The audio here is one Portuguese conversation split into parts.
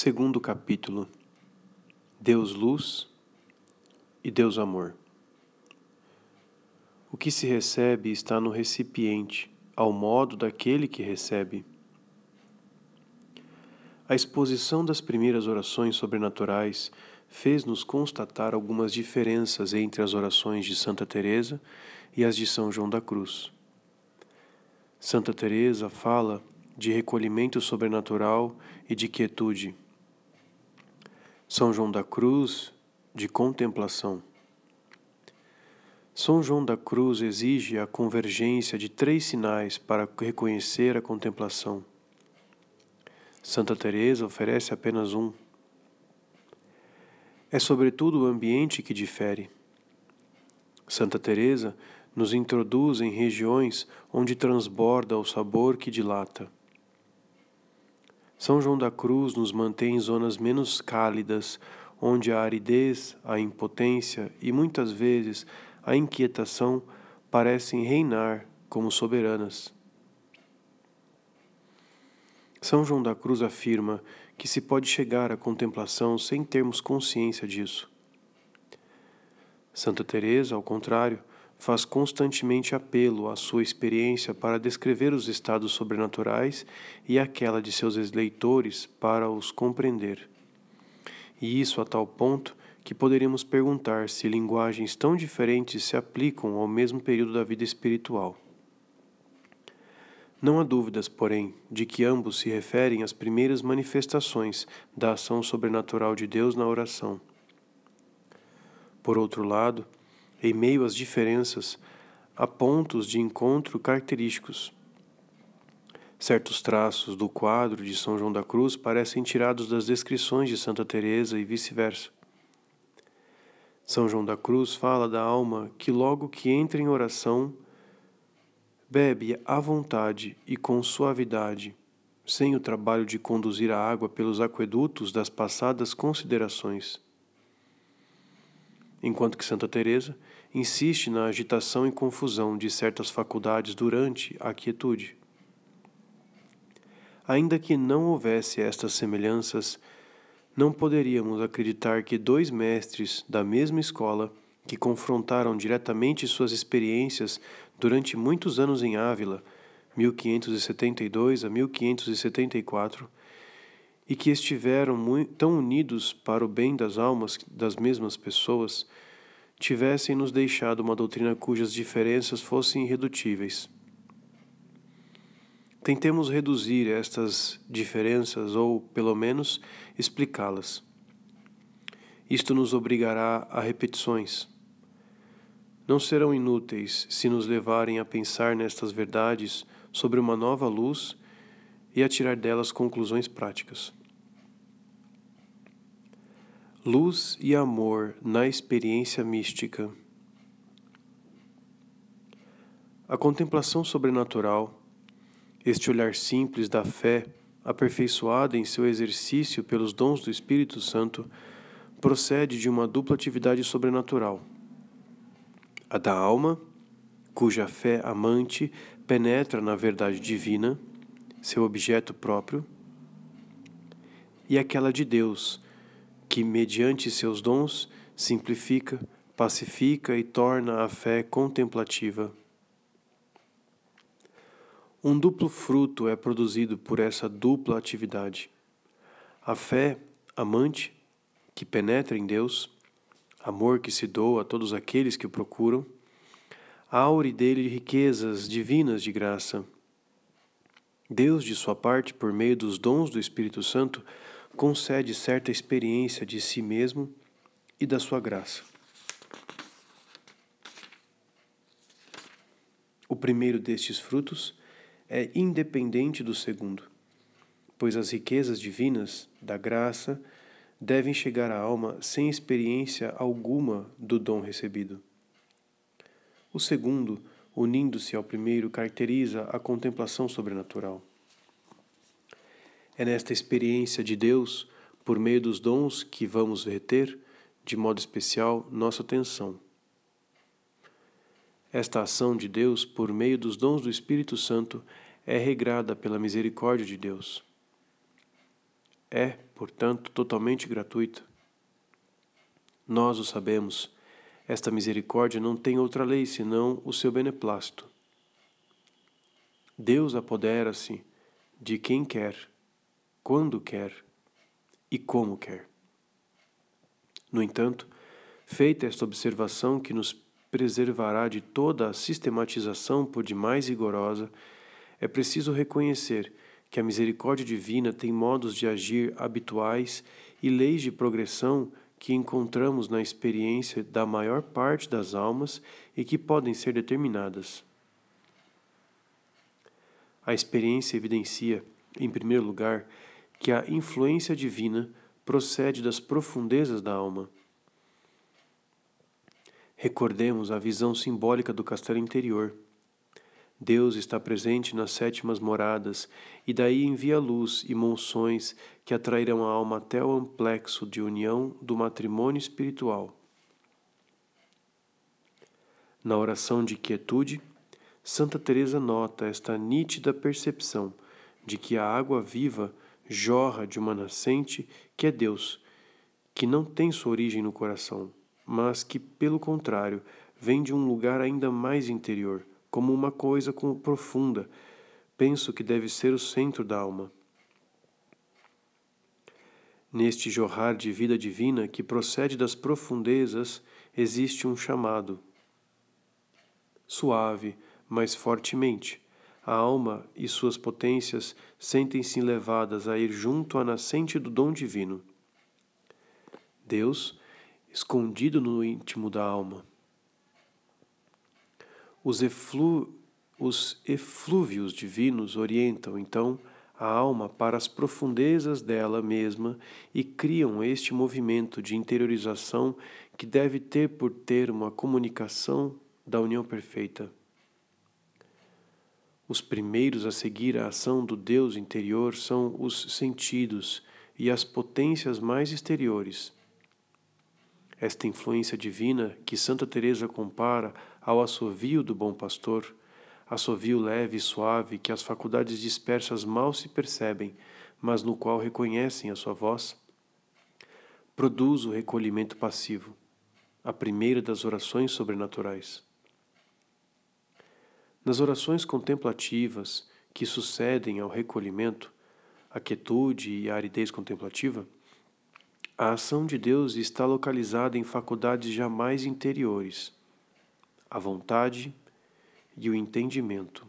Segundo capítulo: Deus Luz e Deus Amor. O que se recebe está no recipiente, ao modo daquele que recebe. A exposição das primeiras orações sobrenaturais fez-nos constatar algumas diferenças entre as orações de Santa Teresa e as de São João da Cruz. Santa Teresa fala de recolhimento sobrenatural e de quietude. São João da Cruz, de contemplação. São João da Cruz exige a convergência de três sinais para reconhecer a contemplação. Santa Teresa oferece apenas um. É sobretudo o ambiente que difere. Santa Teresa nos introduz em regiões onde transborda o sabor que dilata. São João da Cruz nos mantém em zonas menos cálidas, onde a aridez, a impotência e muitas vezes a inquietação parecem reinar como soberanas. São João da Cruz afirma que se pode chegar à contemplação sem termos consciência disso. Santa Teresa, ao contrário, faz constantemente apelo à sua experiência para descrever os estados sobrenaturais e aquela de seus leitores para os compreender. E isso a tal ponto que poderíamos perguntar se linguagens tão diferentes se aplicam ao mesmo período da vida espiritual. Não há dúvidas, porém, de que ambos se referem às primeiras manifestações da ação sobrenatural de Deus na oração. Por outro lado, em meio às diferenças, há pontos de encontro característicos. Certos traços do quadro de São João da Cruz parecem tirados das descrições de Santa Teresa e vice-versa. São João da Cruz fala da alma que logo que entra em oração bebe à vontade e com suavidade, sem o trabalho de conduzir a água pelos aquedutos das passadas considerações enquanto que Santa Teresa insiste na agitação e confusão de certas faculdades durante a quietude. Ainda que não houvesse estas semelhanças, não poderíamos acreditar que dois mestres da mesma escola, que confrontaram diretamente suas experiências durante muitos anos em Ávila, 1572 a 1574, e que estiveram tão unidos para o bem das almas das mesmas pessoas, tivessem nos deixado uma doutrina cujas diferenças fossem irredutíveis. Tentemos reduzir estas diferenças ou, pelo menos, explicá-las. Isto nos obrigará a repetições. Não serão inúteis se nos levarem a pensar nestas verdades sobre uma nova luz e a tirar delas conclusões práticas. Luz e amor na experiência mística. A contemplação sobrenatural, este olhar simples da fé, aperfeiçoada em seu exercício pelos dons do Espírito Santo, procede de uma dupla atividade sobrenatural: a da alma, cuja fé amante penetra na verdade divina, seu objeto próprio, e aquela de Deus que, mediante seus dons, simplifica, pacifica e torna a fé contemplativa. Um duplo fruto é produzido por essa dupla atividade. A fé amante, que penetra em Deus, amor que se doa a todos aqueles que o procuram, aure dele riquezas divinas de graça. Deus, de sua parte, por meio dos dons do Espírito Santo, concede certa experiência de si mesmo e da sua graça. O primeiro destes frutos é independente do segundo, pois as riquezas divinas da graça devem chegar à alma sem experiência alguma do dom recebido. O segundo, unindo-se ao primeiro, caracteriza a contemplação sobrenatural. É nesta experiência de Deus, por meio dos dons que vamos reter, de modo especial, nossa atenção. Esta ação de Deus, por meio dos dons do Espírito Santo, é regrada pela misericórdia de Deus. é, portanto, totalmente gratuita. Nós o sabemos. Esta misericórdia não tem outra lei senão o seu beneplácito. Deus apodera-se de quem quer, quando quer e como quer. No entanto, feita esta observação que nos preservará de toda a sistematização por demais rigorosa, é preciso reconhecer que a misericórdia divina tem modos de agir habituais e leis de progressão que encontramos na experiência da maior parte das almas e que podem ser determinadas. A experiência evidencia, em primeiro lugar, que a influência divina procede das profundezas da alma. Recordemos a visão simbólica do castelo interior. Deus está presente nas sétimas moradas e daí envia luz e monções que atrairão a alma até o amplexo de união do matrimônio espiritual. Na oração de quietude, Santa Teresa nota esta nítida percepção de que a água viva jorra de uma nascente que é Deus, que não tem sua origem no coração, mas que, pelo contrário, vem de um lugar ainda mais interior, como uma coisa profunda. Penso que deve ser o centro da alma. Neste jorrar de vida divina que procede das profundezas, existe um chamado. Suave, mas fortemente, a alma e suas potências sentem-se levadas a ir junto à nascente do dom divino. Deus, escondido no íntimo da alma. Os, eflu os eflúvios divinos orientam, então, a alma para as profundezas dela mesma e criam este movimento de interiorização que deve ter por termo a comunicação da união perfeita. Os primeiros a seguir a ação do Deus interior são os sentidos e as potências mais exteriores. Esta influência divina que Santa Teresa compara ao assovio do bom pastor, assovio leve e suave que as faculdades dispersas mal se percebem, mas no qual reconhecem a sua voz, produz o recolhimento passivo, a primeira das orações sobrenaturais. Nas orações contemplativas que sucedem ao recolhimento, a quietude e a aridez contemplativa, a ação de Deus está localizada em faculdades jamais interiores, a vontade e o entendimento.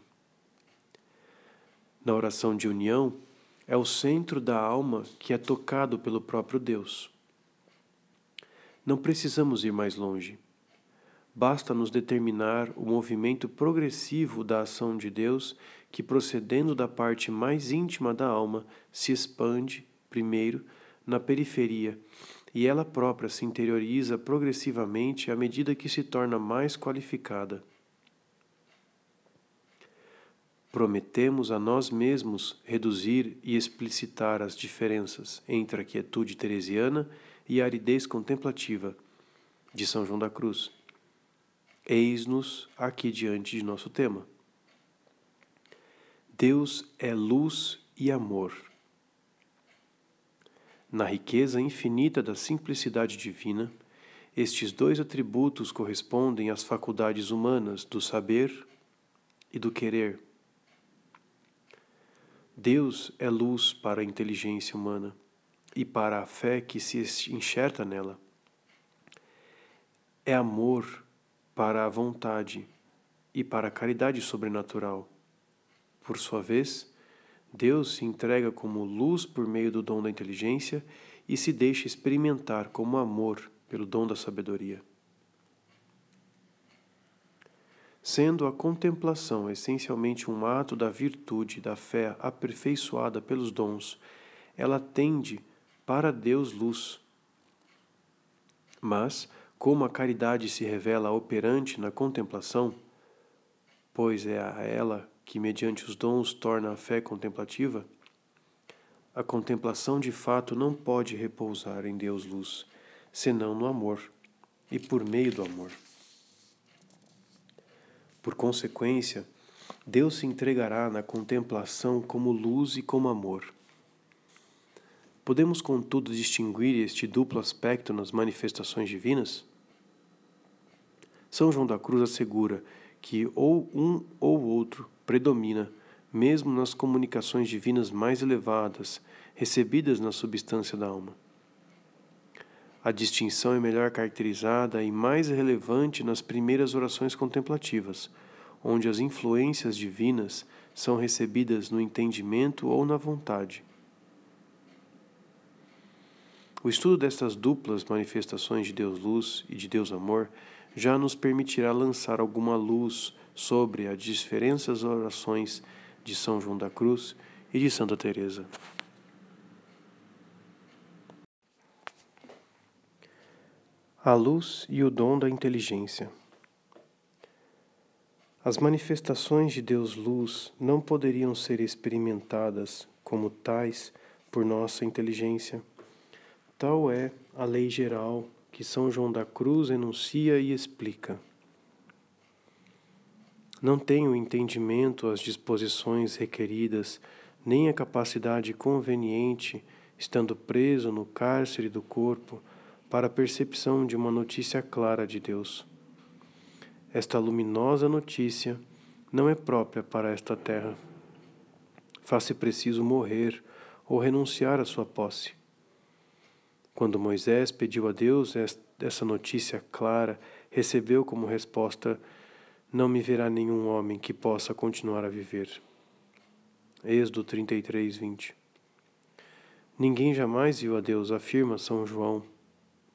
Na oração de união, é o centro da alma que é tocado pelo próprio Deus. Não precisamos ir mais longe basta nos determinar o movimento progressivo da ação de Deus que, procedendo da parte mais íntima da alma, se expande, primeiro, na periferia, e ela própria se interioriza progressivamente à medida que se torna mais qualificada. Prometemos a nós mesmos reduzir e explicitar as diferenças entre a quietude teresiana e a aridez contemplativa de São João da Cruz Eis-nos aqui diante de nosso tema. Deus é luz e amor. Na riqueza infinita da simplicidade divina, estes dois atributos correspondem às faculdades humanas do saber e do querer. Deus é luz para a inteligência humana e para a fé que se enxerta nela. É amor para a vontade e para a caridade sobrenatural. Por sua vez, Deus se entrega como luz por meio do dom da inteligência e se deixa experimentar como amor pelo dom da sabedoria. Sendo a contemplação essencialmente um ato da virtude da fé aperfeiçoada pelos dons, ela tende para Deus luz. Mas, como a caridade se revela operante na contemplação, pois é a ela que, mediante os dons, torna a fé contemplativa, a contemplação de fato não pode repousar em Deus luz, senão no amor e por meio do amor. Por consequência, Deus se entregará na contemplação como luz e como amor. Podemos, contudo, distinguir este duplo aspecto nas manifestações divinas? São João da Cruz assegura que ou um ou outro predomina, mesmo nas comunicações divinas mais elevadas, recebidas na substância da alma. A distinção é melhor caracterizada e mais relevante nas primeiras orações contemplativas, onde as influências divinas são recebidas no entendimento ou na vontade. O estudo destas duplas manifestações de Deus Luz e de Deus Amor já nos permitirá lançar alguma luz sobre as diferentes orações de São João da Cruz e de Santa Teresa. A luz e o dom da inteligência. As manifestações de Deus Luz não poderiam ser experimentadas como tais por nossa inteligência. Tal é a lei geral que São João da Cruz enuncia e explica. Não tenho entendimento as disposições requeridas, nem a capacidade conveniente, estando preso no cárcere do corpo, para a percepção de uma notícia clara de Deus. Esta luminosa notícia não é própria para esta terra. Faz-se preciso morrer ou renunciar à sua posse. Quando Moisés pediu a Deus essa notícia clara, recebeu como resposta: Não me verá nenhum homem que possa continuar a viver. Êxodo 33, 20. Ninguém jamais viu a Deus, afirma São João,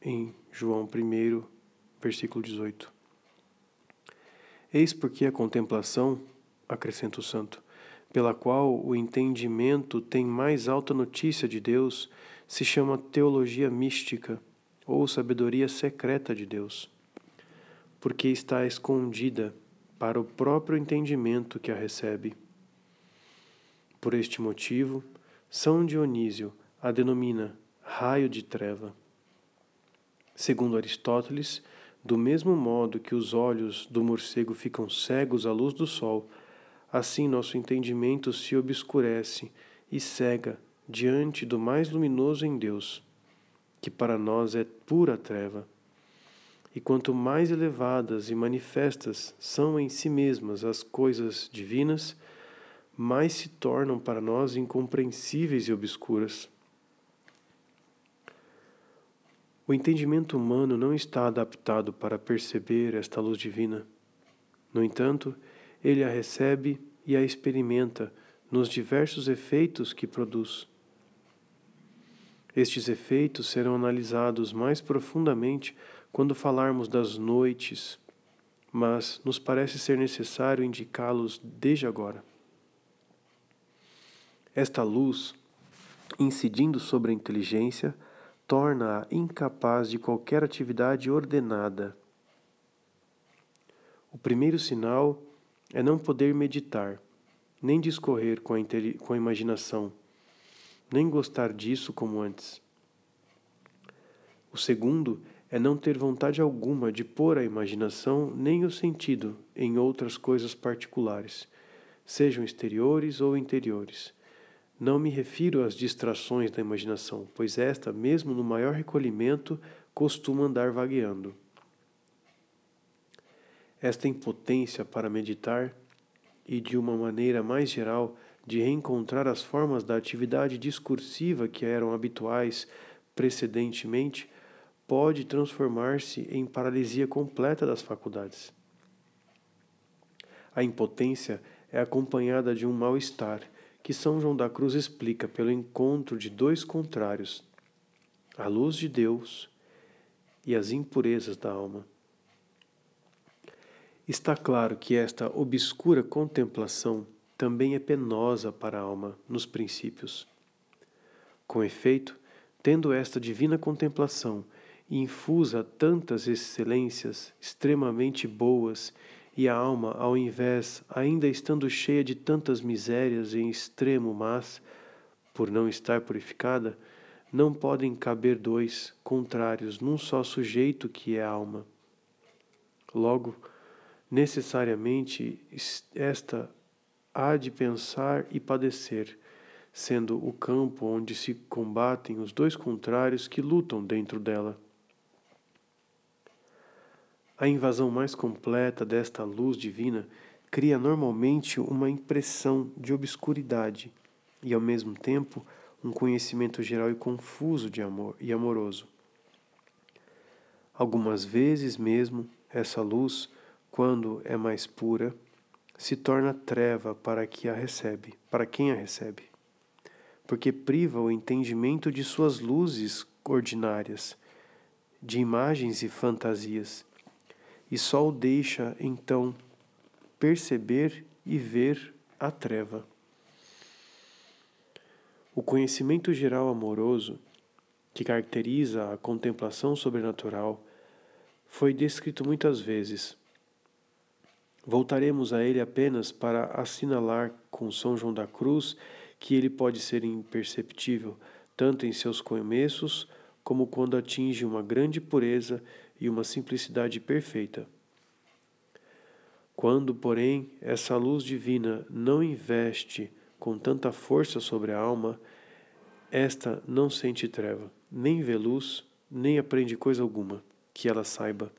em João 1, versículo 18. Eis porque a contemplação, acrescenta o santo, pela qual o entendimento tem mais alta notícia de Deus, se chama teologia mística ou sabedoria secreta de Deus, porque está escondida para o próprio entendimento que a recebe. Por este motivo, São Dionísio a denomina raio de treva. Segundo Aristóteles, do mesmo modo que os olhos do morcego ficam cegos à luz do sol, assim nosso entendimento se obscurece e cega diante do mais luminoso em Deus, que para nós é pura treva. E quanto mais elevadas e manifestas são em si mesmas as coisas divinas, mais se tornam para nós incompreensíveis e obscuras. O entendimento humano não está adaptado para perceber esta luz divina. No entanto, ele a recebe e a experimenta nos diversos efeitos que produz. Estes efeitos serão analisados mais profundamente quando falarmos das noites, mas nos parece ser necessário indicá-los desde agora. Esta luz, incidindo sobre a inteligência, torna-a incapaz de qualquer atividade ordenada. O primeiro sinal é não poder meditar, nem discorrer com a, com a imaginação nem gostar disso como antes. O segundo é não ter vontade alguma de pôr a imaginação nem o sentido em outras coisas particulares, sejam exteriores ou interiores. Não me refiro às distrações da imaginação, pois esta, mesmo no maior recolhimento, costuma andar vagueando. Esta impotência para meditar e, de uma maneira mais geral, de reencontrar as formas da atividade discursiva que eram habituais precedentemente, pode transformar-se em paralisia completa das faculdades. A impotência é acompanhada de um mal-estar que São João da Cruz explica pelo encontro de dois contrários, a luz de Deus e as impurezas da alma. Está claro que esta obscura contemplação também é penosa para a alma nos princípios. Com efeito, tendo esta divina contemplação infusa tantas excelências extremamente boas, e a alma, ao invés, ainda estando cheia de tantas misérias em extremo mas, por não estar purificada, não podem caber dois contrários num só sujeito que é a alma. Logo, necessariamente, esta há de pensar e padecer, sendo o campo onde se combatem os dois contrários que lutam dentro dela. A invasão mais completa desta luz divina cria normalmente uma impressão de obscuridade e, ao mesmo tempo, um conhecimento geral e confuso de amor e amoroso. Algumas vezes mesmo, essa luz, quando é mais pura, se torna treva para que a recebe, para quem a recebe, porque priva o entendimento de suas luzes ordinárias, de imagens e fantasias, e só o deixa então perceber e ver a treva. O conhecimento geral amoroso, que caracteriza a contemplação sobrenatural, foi descrito muitas vezes Voltaremos a ele apenas para assinalar com São João da Cruz que ele pode ser imperceptível, tanto em seus começos como quando atinge uma grande pureza e uma simplicidade perfeita. Quando, porém, essa luz divina não investe com tanta força sobre a alma, esta não sente treva, nem vê luz, nem aprende coisa alguma que ela saiba,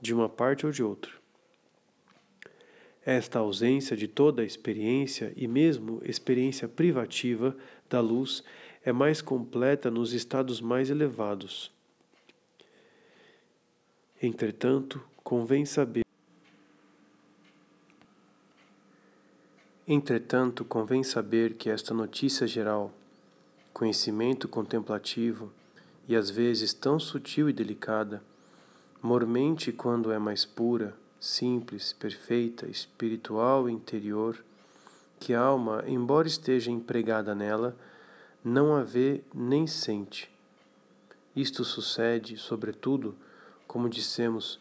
de uma parte ou de outra. Esta ausência de toda a experiência e mesmo experiência privativa da luz é mais completa nos estados mais elevados. Entretanto, convém saber Entretanto, convém saber que esta notícia geral, conhecimento contemplativo e às vezes tão sutil e delicada, mormente quando é mais pura, simples, perfeita, espiritual interior, que a alma, embora esteja empregada nela, não a vê nem sente. Isto sucede, sobretudo, como dissemos,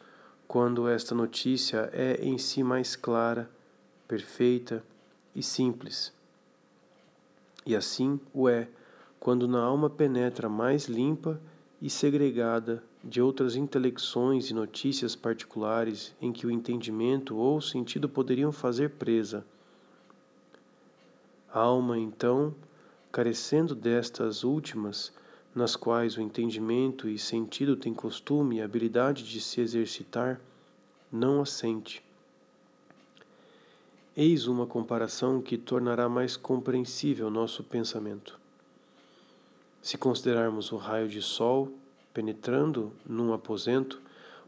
quando esta notícia é em si mais clara, perfeita e simples. E assim o é quando na alma penetra mais limpa e segregada de outras intelecções e notícias particulares em que o entendimento ou o sentido poderiam fazer presa. A alma, então, carecendo destas últimas, nas quais o entendimento e sentido têm costume e habilidade de se exercitar, não a sente. Eis uma comparação que tornará mais compreensível nosso pensamento. Se considerarmos o raio de sol penetrando num aposento,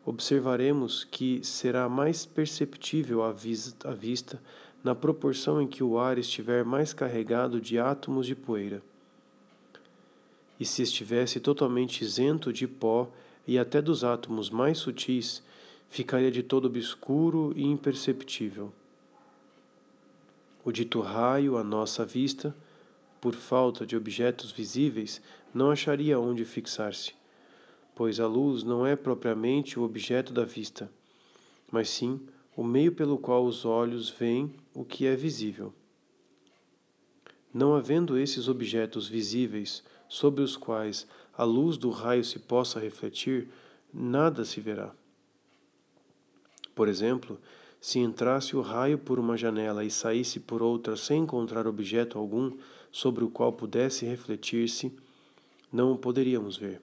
observaremos que será mais perceptível à vista na proporção em que o ar estiver mais carregado de átomos de poeira. E se estivesse totalmente isento de pó e até dos átomos mais sutis, ficaria de todo obscuro e imperceptível. O dito raio à nossa vista, por falta de objetos visíveis, não acharia onde fixar-se pois a luz não é propriamente o objeto da vista, mas sim o meio pelo qual os olhos veem o que é visível. Não havendo esses objetos visíveis sobre os quais a luz do raio se possa refletir, nada se verá. Por exemplo, se entrasse o raio por uma janela e saísse por outra sem encontrar objeto algum sobre o qual pudesse refletir-se, não o poderíamos ver.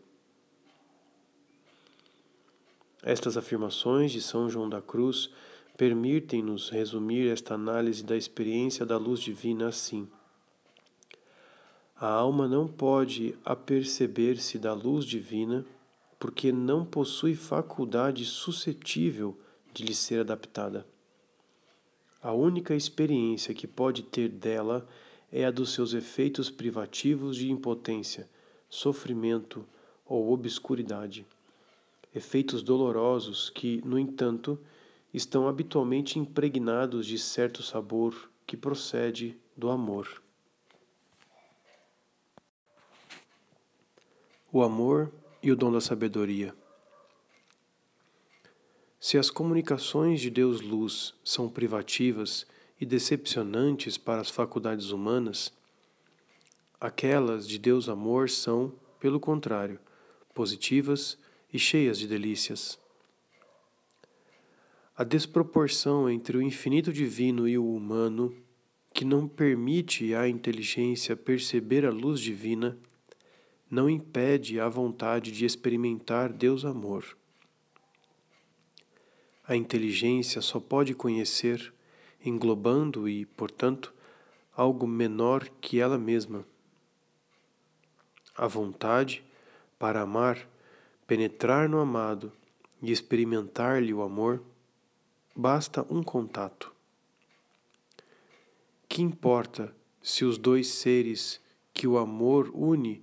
Estas afirmações de São João da Cruz permitem-nos resumir esta análise da experiência da luz divina assim. A alma não pode aperceber-se da luz divina porque não possui faculdade suscetível de lhe ser adaptada. A única experiência que pode ter dela é a dos seus efeitos privativos de impotência, sofrimento ou obscuridade efeitos dolorosos que, no entanto, estão habitualmente impregnados de certo sabor que procede do amor. O amor e o dom da sabedoria. Se as comunicações de Deus Luz são privativas e decepcionantes para as faculdades humanas, aquelas de Deus Amor são, pelo contrário, positivas e cheias de delícias. A desproporção entre o infinito divino e o humano que não permite à inteligência perceber a luz divina, não impede a vontade de experimentar Deus amor. A inteligência só pode conhecer, englobando e, portanto, algo menor que ela mesma. A vontade, para amar, penetrar no amado e experimentar-lhe o amor, basta um contato. Que importa se os dois seres que o amor une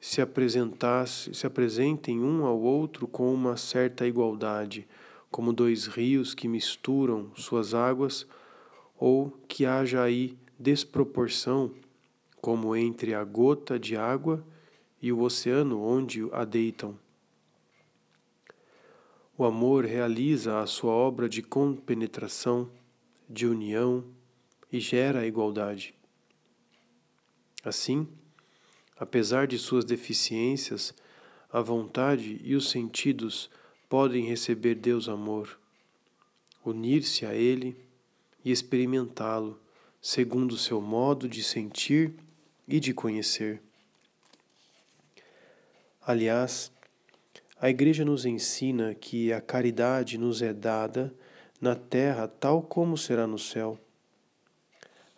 se apresentasse, se apresentem um ao outro com uma certa igualdade, como dois rios que misturam suas águas, ou que haja aí desproporção, como entre a gota de água e o oceano onde a deitam. O amor realiza a sua obra de compenetração, de união e gera a igualdade. Assim, Apesar de suas deficiências, a vontade e os sentidos podem receber Deus amor, unir-se a Ele e experimentá-lo segundo o seu modo de sentir e de conhecer. Aliás, a Igreja nos ensina que a caridade nos é dada na terra tal como será no céu.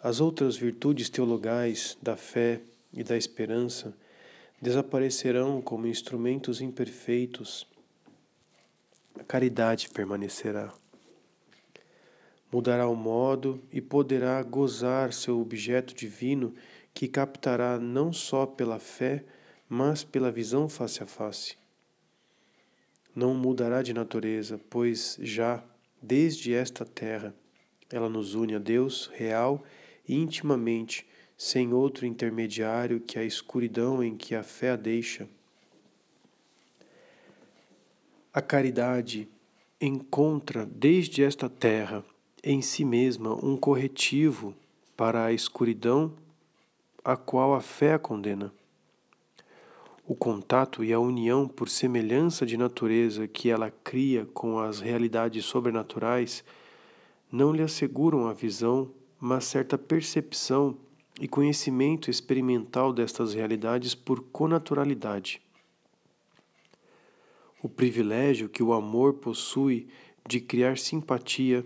As outras virtudes teologais da fé, e da esperança desaparecerão como instrumentos imperfeitos. A caridade permanecerá. Mudará o modo e poderá gozar seu objeto divino que captará não só pela fé, mas pela visão face a face. Não mudará de natureza, pois já, desde esta terra, ela nos une a Deus real e intimamente sem outro intermediário que a escuridão em que a fé a deixa. A caridade encontra desde esta terra em si mesma um corretivo para a escuridão a qual a fé a condena. O contato e a união por semelhança de natureza que ela cria com as realidades sobrenaturais não lhe asseguram a visão, mas certa percepção e conhecimento experimental destas realidades por conaturalidade. O privilégio que o amor possui de criar simpatia,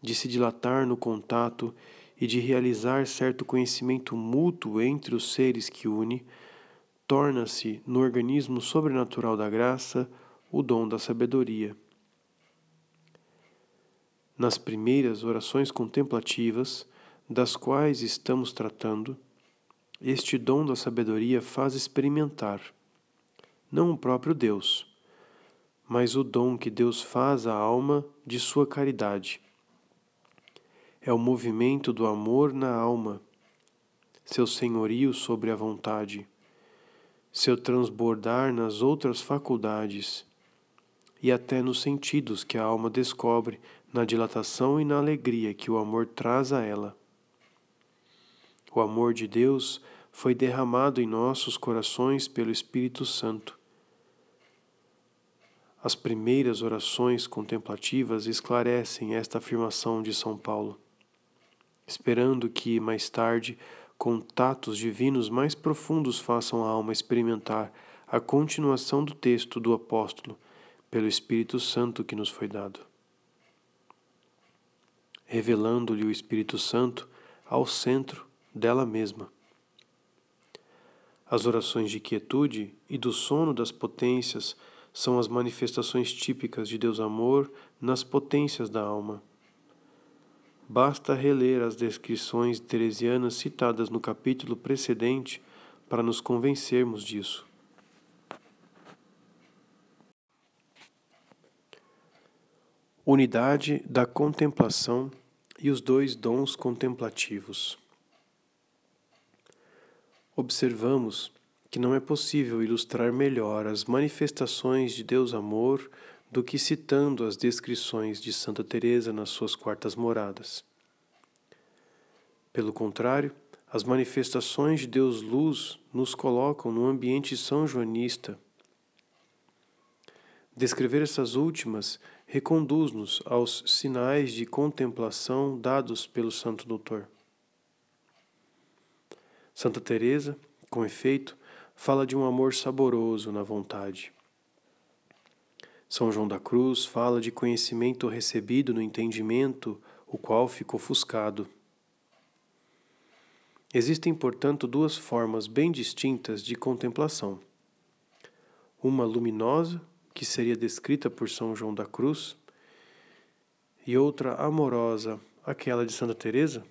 de se dilatar no contato e de realizar certo conhecimento mútuo entre os seres que une, torna-se, no organismo sobrenatural da graça, o dom da sabedoria. Nas primeiras orações contemplativas, das quais estamos tratando, este dom da sabedoria faz experimentar, não o próprio Deus, mas o dom que Deus faz à alma de sua caridade. É o movimento do amor na alma, seu senhorio sobre a vontade, seu transbordar nas outras faculdades e até nos sentidos que a alma descobre na dilatação e na alegria que o amor traz a ela. O amor de Deus foi derramado em nossos corações pelo Espírito Santo. As primeiras orações contemplativas esclarecem esta afirmação de São Paulo, esperando que, mais tarde, contatos divinos mais profundos façam a alma experimentar a continuação do texto do apóstolo pelo Espírito Santo que nos foi dado. Revelando-lhe o Espírito Santo ao centro dela mesma. As orações de quietude e do sono das potências são as manifestações típicas de Deus Amor nas potências da alma. Basta reler as descrições teresianas citadas no capítulo precedente para nos convencermos disso. Unidade da contemplação e os dois dons contemplativos observamos que não é possível ilustrar melhor as manifestações de Deus amor do que citando as descrições de Santa Teresa nas suas quartas moradas. Pelo contrário, as manifestações de Deus luz nos colocam no ambiente são joanista. Descrever essas últimas reconduz-nos aos sinais de contemplação dados pelo Santo Doutor. Santa Teresa, com efeito, fala de um amor saboroso na vontade. São João da Cruz fala de conhecimento recebido no entendimento, o qual ficou ofuscado. Existem, portanto, duas formas bem distintas de contemplação. Uma luminosa, que seria descrita por São João da Cruz, e outra amorosa, aquela de Santa Teresa,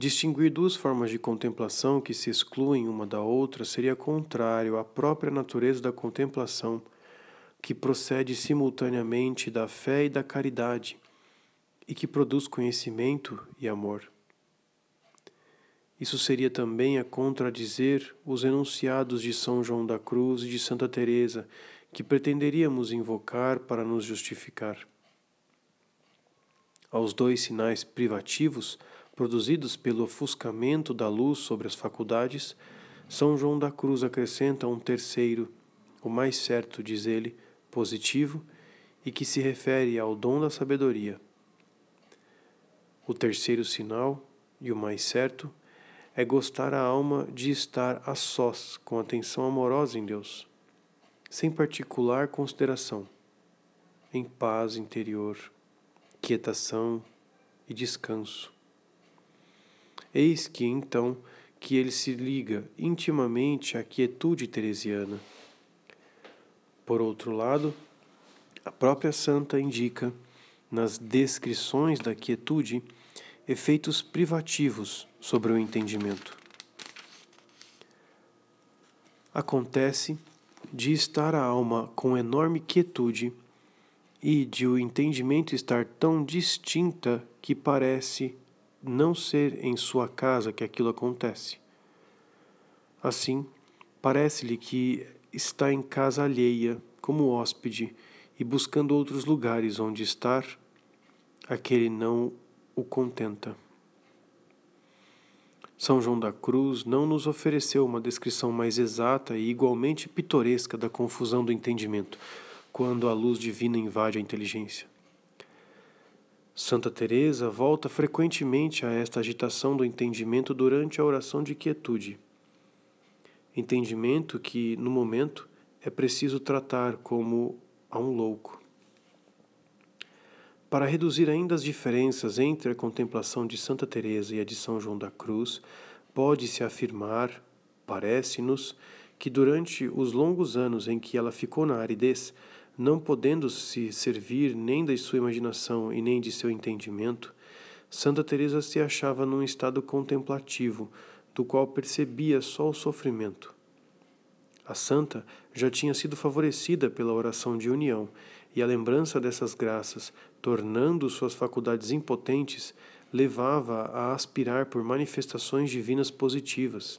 Distinguir duas formas de contemplação que se excluem uma da outra seria contrário à própria natureza da contemplação, que procede simultaneamente da fé e da caridade, e que produz conhecimento e amor. Isso seria também a contradizer os enunciados de São João da Cruz e de Santa Teresa, que pretenderíamos invocar para nos justificar. Aos dois sinais privativos produzidos pelo ofuscamento da luz sobre as faculdades, São João da Cruz acrescenta um terceiro, o mais certo, diz ele, positivo, e que se refere ao dom da sabedoria. O terceiro sinal, e o mais certo, é gostar a alma de estar a sós com atenção amorosa em Deus, sem particular consideração, em paz interior, quietação e descanso Eis que então que ele se liga intimamente à quietude teresiana. Por outro lado, a própria santa indica, nas descrições da quietude, efeitos privativos sobre o entendimento. Acontece de estar a alma com enorme quietude e de o entendimento estar tão distinta que parece não ser em sua casa que aquilo acontece. Assim, parece-lhe que está em casa alheia, como hóspede, e buscando outros lugares onde estar, aquele não o contenta. São João da Cruz não nos ofereceu uma descrição mais exata e igualmente pitoresca da confusão do entendimento, quando a luz divina invade a inteligência. Santa Teresa volta frequentemente a esta agitação do entendimento durante a oração de quietude. Entendimento que, no momento, é preciso tratar como a um louco. Para reduzir ainda as diferenças entre a contemplação de Santa Teresa e a de São João da Cruz, pode-se afirmar, parece-nos, que durante os longos anos em que ela ficou na aridez, não podendo se servir nem da sua imaginação e nem de seu entendimento, Santa Teresa se achava num estado contemplativo, do qual percebia só o sofrimento. A santa já tinha sido favorecida pela oração de união, e a lembrança dessas graças, tornando suas faculdades impotentes, levava a aspirar por manifestações divinas positivas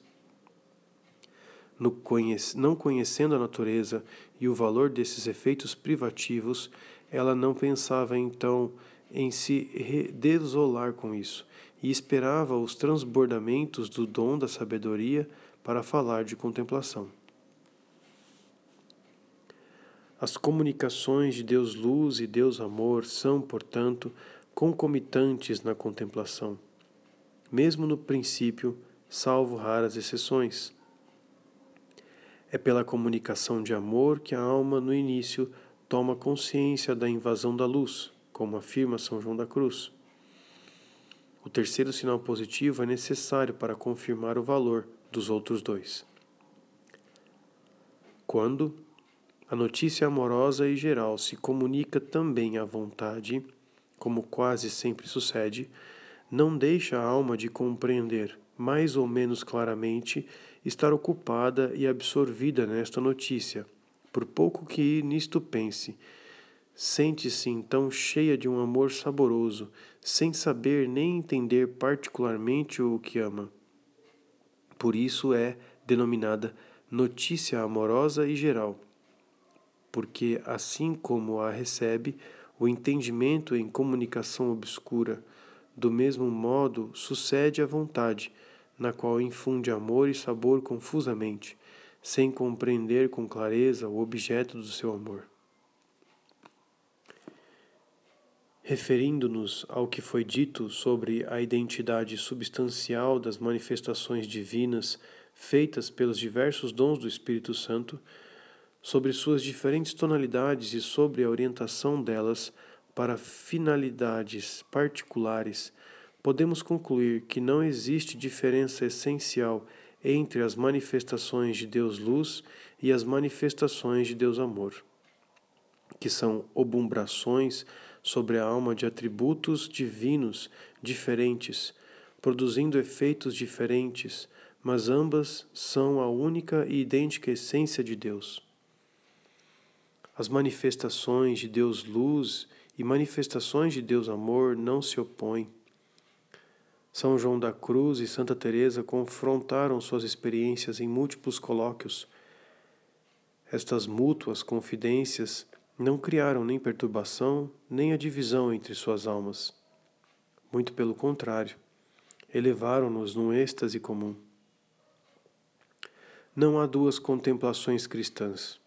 não conhecendo a natureza e o valor desses efeitos privativos, ela não pensava então em se desolar com isso e esperava os transbordamentos do dom da sabedoria para falar de contemplação. As comunicações de Deus Luz e Deus Amor são, portanto, concomitantes na contemplação, mesmo no princípio, salvo raras exceções. É pela comunicação de amor que a alma, no início, toma consciência da invasão da luz, como afirma São João da Cruz. O terceiro sinal positivo é necessário para confirmar o valor dos outros dois. Quando a notícia amorosa e geral se comunica também à vontade, como quase sempre sucede, não deixa a alma de compreender mais ou menos claramente estar ocupada e absorvida nesta notícia, por pouco que nisto pense. Sente-se então cheia de um amor saboroso, sem saber nem entender particularmente o que ama. Por isso é denominada notícia amorosa e geral, porque assim como a recebe, o entendimento em comunicação obscura, do mesmo modo sucede à vontade, na qual infunde amor e sabor confusamente, sem compreender com clareza o objeto do seu amor. Referindo-nos ao que foi dito sobre a identidade substancial das manifestações divinas feitas pelos diversos dons do Espírito Santo, sobre suas diferentes tonalidades e sobre a orientação delas para finalidades particulares, podemos concluir que não existe diferença essencial entre as manifestações de Deus Luz e as manifestações de Deus Amor, que são obumbrações sobre a alma de atributos divinos diferentes, produzindo efeitos diferentes, mas ambas são a única e idêntica essência de Deus. As manifestações de Deus luz e manifestações de Deus amor não se opõem. São João da Cruz e Santa Teresa confrontaram suas experiências em múltiplos colóquios. Estas mútuas confidências não criaram nem perturbação, nem a divisão entre suas almas. Muito pelo contrário, elevaram-nos num êxtase comum. Não há duas contemplações cristãs.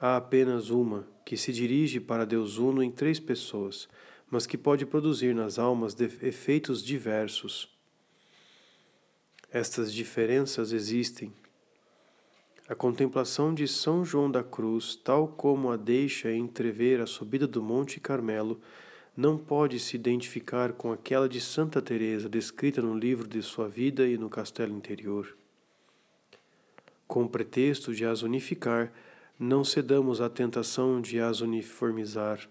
Há apenas uma que se dirige para Deus Uno em três pessoas, mas que pode produzir nas almas efeitos diversos. Estas diferenças existem a contemplação de São João da Cruz, tal como a deixa entrever a subida do Monte Carmelo, não pode se identificar com aquela de Santa Teresa descrita no livro de sua vida e no castelo interior. Com o pretexto de as unificar, não cedamos à tentação de as uniformizar.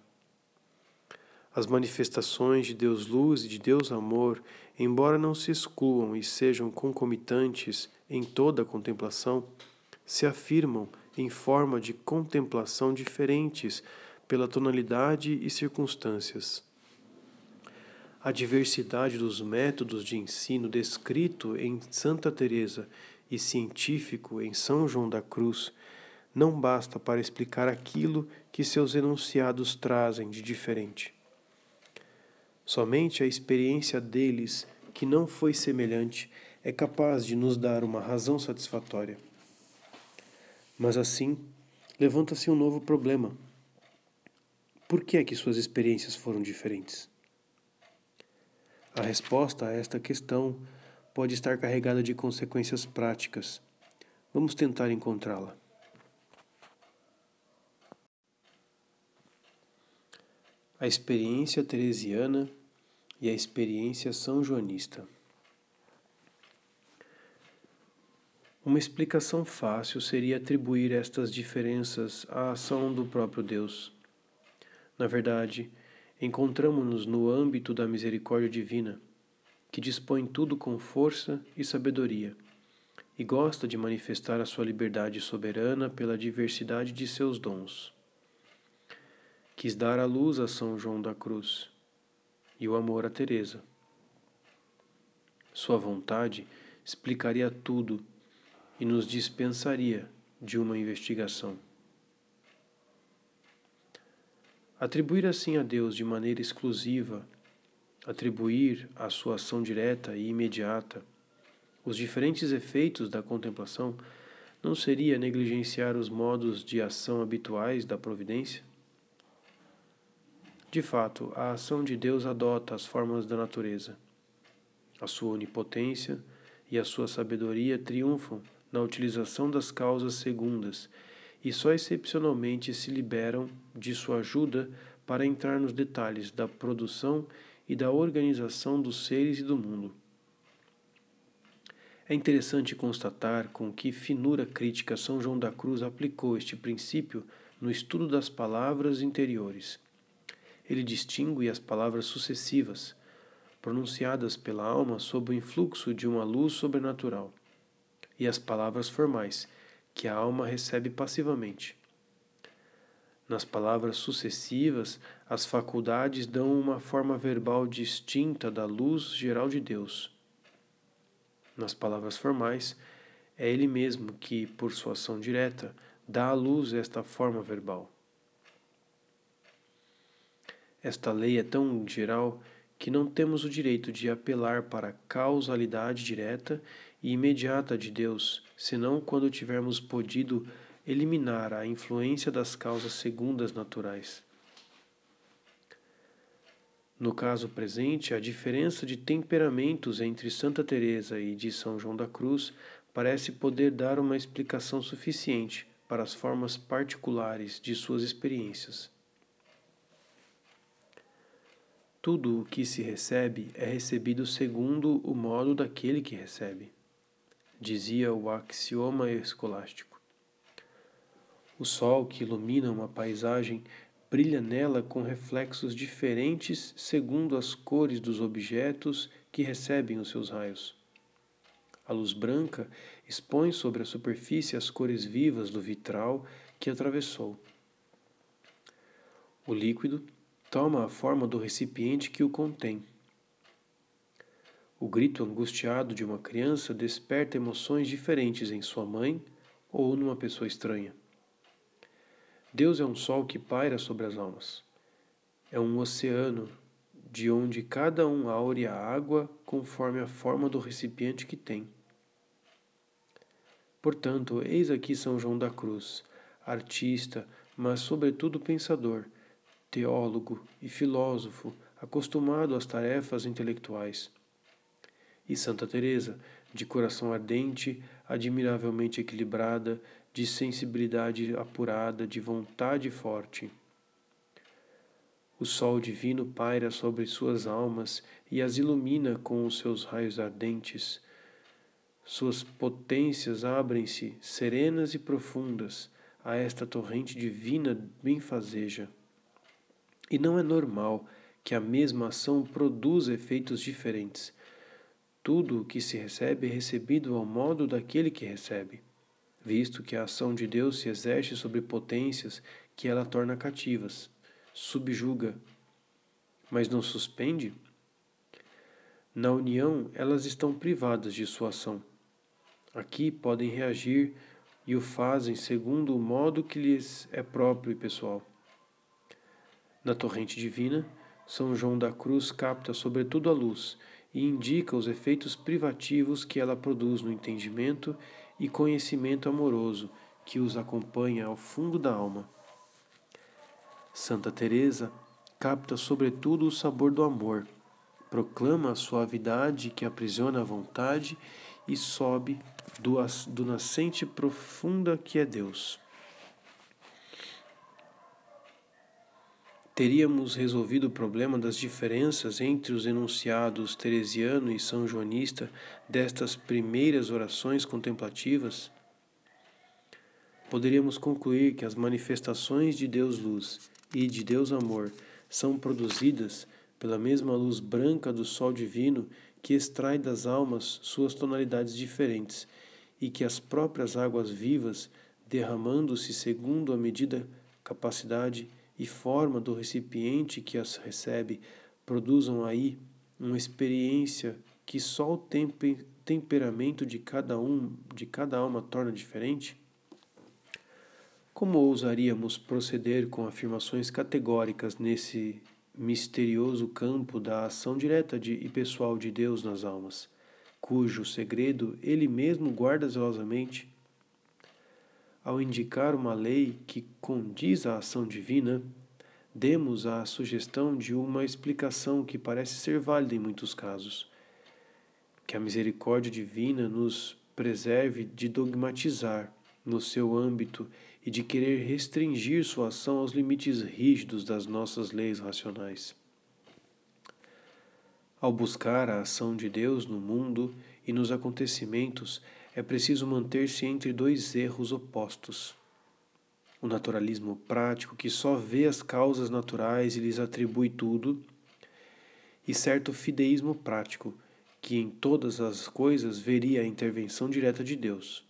As manifestações de Deus Luz e de Deus Amor, embora não se excluam e sejam concomitantes em toda a contemplação, se afirmam em forma de contemplação diferentes pela tonalidade e circunstâncias. A diversidade dos métodos de ensino descrito em Santa Teresa e científico em São João da Cruz não basta para explicar aquilo que seus enunciados trazem de diferente. Somente a experiência deles, que não foi semelhante, é capaz de nos dar uma razão satisfatória. Mas assim, levanta-se um novo problema. Por que é que suas experiências foram diferentes? A resposta a esta questão pode estar carregada de consequências práticas. Vamos tentar encontrá-la. A experiência teresiana e a experiência são joanista. Uma explicação fácil seria atribuir estas diferenças à ação do próprio Deus. Na verdade, encontramos-nos no âmbito da misericórdia divina, que dispõe tudo com força e sabedoria, e gosta de manifestar a sua liberdade soberana pela diversidade de seus dons. Quis dar a luz a São João da Cruz e o amor a Teresa. Sua vontade explicaria tudo e nos dispensaria de uma investigação. Atribuir assim a Deus de maneira exclusiva, atribuir à sua ação direta e imediata os diferentes efeitos da contemplação, não seria negligenciar os modos de ação habituais da providência? De fato, a ação de Deus adota as formas da natureza. A sua onipotência e a sua sabedoria triunfam na utilização das causas segundas e só excepcionalmente se liberam de sua ajuda para entrar nos detalhes da produção e da organização dos seres e do mundo. É interessante constatar com que finura crítica São João da Cruz aplicou este princípio no estudo das palavras interiores. Ele distingue as palavras sucessivas, pronunciadas pela alma sob o influxo de uma luz sobrenatural e as palavras formais, que a alma recebe passivamente. Nas palavras sucessivas, as faculdades dão uma forma verbal distinta da luz geral de Deus. Nas palavras formais, é Ele mesmo que, por sua ação direta, dá à luz esta forma verbal. Esta lei é tão geral que não temos o direito de apelar para a causalidade direta e imediata de Deus, senão quando tivermos podido eliminar a influência das causas segundas naturais. No caso presente, a diferença de temperamentos entre Santa Teresa e de São João da Cruz parece poder dar uma explicação suficiente para as formas particulares de suas experiências. Tudo o que se recebe é recebido segundo o modo daquele que recebe, dizia o axioma escolástico. O sol que ilumina uma paisagem brilha nela com reflexos diferentes segundo as cores dos objetos que recebem os seus raios. A luz branca expõe sobre a superfície as cores vivas do vitral que atravessou. O líquido toma a forma do recipiente que o contém. O grito angustiado de uma criança desperta emoções diferentes em sua mãe ou numa pessoa estranha. Deus é um sol que paira sobre as almas. É um oceano de onde cada um aure a água conforme a forma do recipiente que tem. Portanto, eis aqui São João da Cruz, artista, mas sobretudo pensador, teólogo e filósofo, acostumado às tarefas intelectuais. E Santa Teresa, de coração ardente, admiravelmente equilibrada, de sensibilidade apurada, de vontade forte. O sol divino paira sobre suas almas e as ilumina com os seus raios ardentes. Suas potências abrem-se, serenas e profundas, a esta torrente divina benfazeja. E não é normal que a mesma ação produza efeitos diferentes. Tudo o que se recebe é recebido ao modo daquele que recebe visto que a ação de Deus se exerce sobre potências que ela torna cativas, subjuga, mas não suspende? Na união, elas estão privadas de sua ação. Aqui podem reagir e o fazem segundo o modo que lhes é próprio e pessoal. Na torrente divina, São João da Cruz capta sobretudo a luz e indica os efeitos privativos que ela produz no entendimento e conhecimento amoroso que os acompanha ao fundo da alma. Santa Teresa capta sobretudo o sabor do amor, proclama a suavidade que aprisiona a vontade e sobe do, do nascente profunda que é Deus. Teríamos resolvido o problema das diferenças entre os enunciados teresiano e são joanista destas primeiras orações contemplativas? Poderíamos concluir que as manifestações de Deus luz e de Deus amor são produzidas pela mesma luz branca do sol divino que extrai das almas suas tonalidades diferentes e que as próprias águas vivas, derramando-se segundo a medida capacidade e forma do recipiente que as recebe produzam aí uma experiência que só o temper, temperamento de cada um, de cada alma torna diferente? Como ousaríamos proceder com afirmações categóricas nesse misterioso campo da ação direta de, e pessoal de Deus nas almas, cujo segredo ele mesmo guarda zelosamente? Ao indicar uma lei que condiz à ação divina, demos a sugestão de uma explicação que parece ser válida em muitos casos. Que a misericórdia divina nos preserve de dogmatizar no seu âmbito e de querer restringir sua ação aos limites rígidos das nossas leis racionais. Ao buscar a ação de Deus no mundo e nos acontecimentos, é preciso manter-se entre dois erros opostos. O naturalismo prático, que só vê as causas naturais e lhes atribui tudo, e certo fideísmo prático, que em todas as coisas veria a intervenção direta de Deus.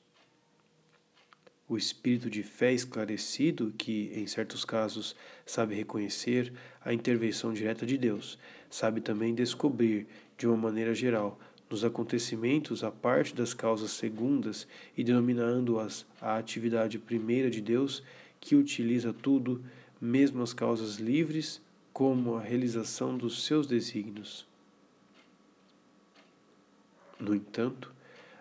O espírito de fé esclarecido, que, em certos casos, sabe reconhecer a intervenção direta de Deus, sabe também descobrir, de uma maneira geral, nos acontecimentos a parte das causas segundas e denominando-as a atividade primeira de Deus, que utiliza tudo, mesmo as causas livres, como a realização dos seus desígnios. No entanto,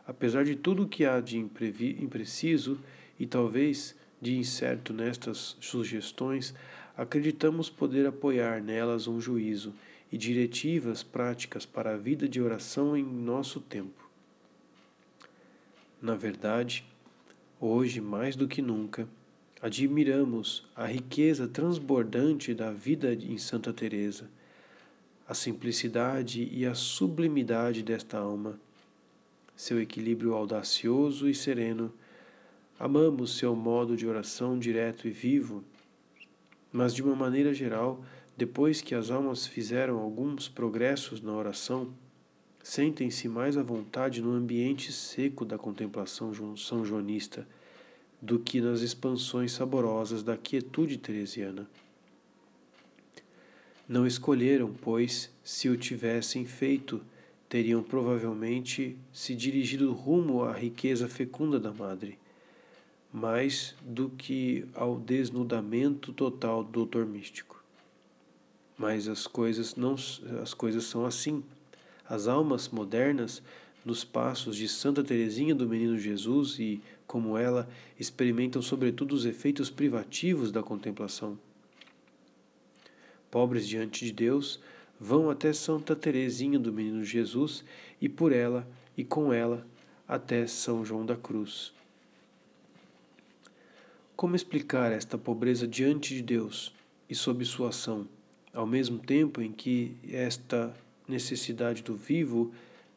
apesar de tudo o que há de impreciso e talvez de incerto nestas sugestões, acreditamos poder apoiar nelas um juízo e diretivas práticas para a vida de oração em nosso tempo. Na verdade, hoje mais do que nunca, admiramos a riqueza transbordante da vida em Santa Teresa, a simplicidade e a sublimidade desta alma, seu equilíbrio audacioso e sereno. Amamos seu modo de oração direto e vivo, mas de uma maneira geral, depois que as almas fizeram alguns progressos na oração, sentem-se mais à vontade no ambiente seco da contemplação são joanista do que nas expansões saborosas da quietude teresiana. Não escolheram, pois, se o tivessem feito, teriam provavelmente se dirigido rumo à riqueza fecunda da Madre, mais do que ao desnudamento total do doutor místico. Mas as coisas não as coisas são assim. As almas modernas, nos passos de Santa Teresinha do Menino Jesus e, como ela, experimentam sobretudo os efeitos privativos da contemplação. Pobres diante de Deus, vão até Santa Teresinha do Menino Jesus e por ela e com ela até São João da Cruz. Como explicar esta pobreza diante de Deus e sob sua ação, ao mesmo tempo em que esta necessidade do vivo,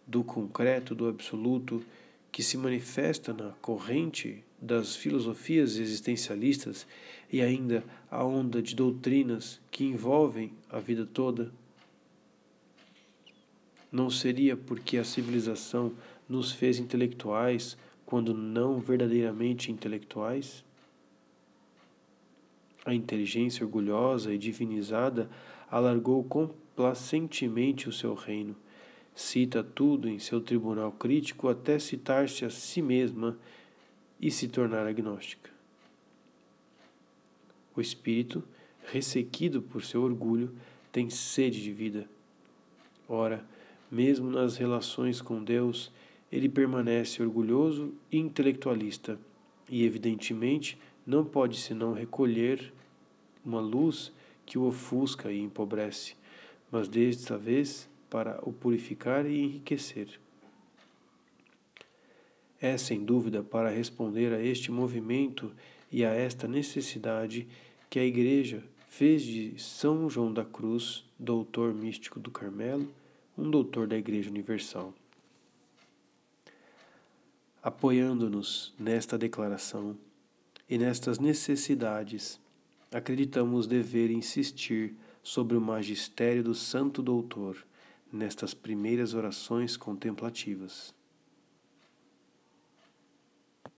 do concreto, do absoluto, que se manifesta na corrente das filosofias existencialistas e ainda a onda de doutrinas que envolvem a vida toda? Não seria porque a civilização nos fez intelectuais quando não verdadeiramente intelectuais? A inteligência orgulhosa e divinizada alargou complacentemente o seu reino. Cita tudo em seu tribunal crítico até citar-se a si mesma e se tornar agnóstica. O espírito, ressequido por seu orgulho, tem sede de vida. Ora, mesmo nas relações com Deus, ele permanece orgulhoso e intelectualista, e evidentemente não pode senão recolher uma luz que o ofusca e empobrece, mas desta vez para o purificar e enriquecer. É sem dúvida para responder a este movimento e a esta necessidade que a Igreja fez de São João da Cruz, doutor místico do Carmelo, um doutor da Igreja Universal. Apoiando-nos nesta declaração e nestas necessidades, acreditamos dever insistir sobre o magistério do Santo Doutor nestas primeiras orações contemplativas.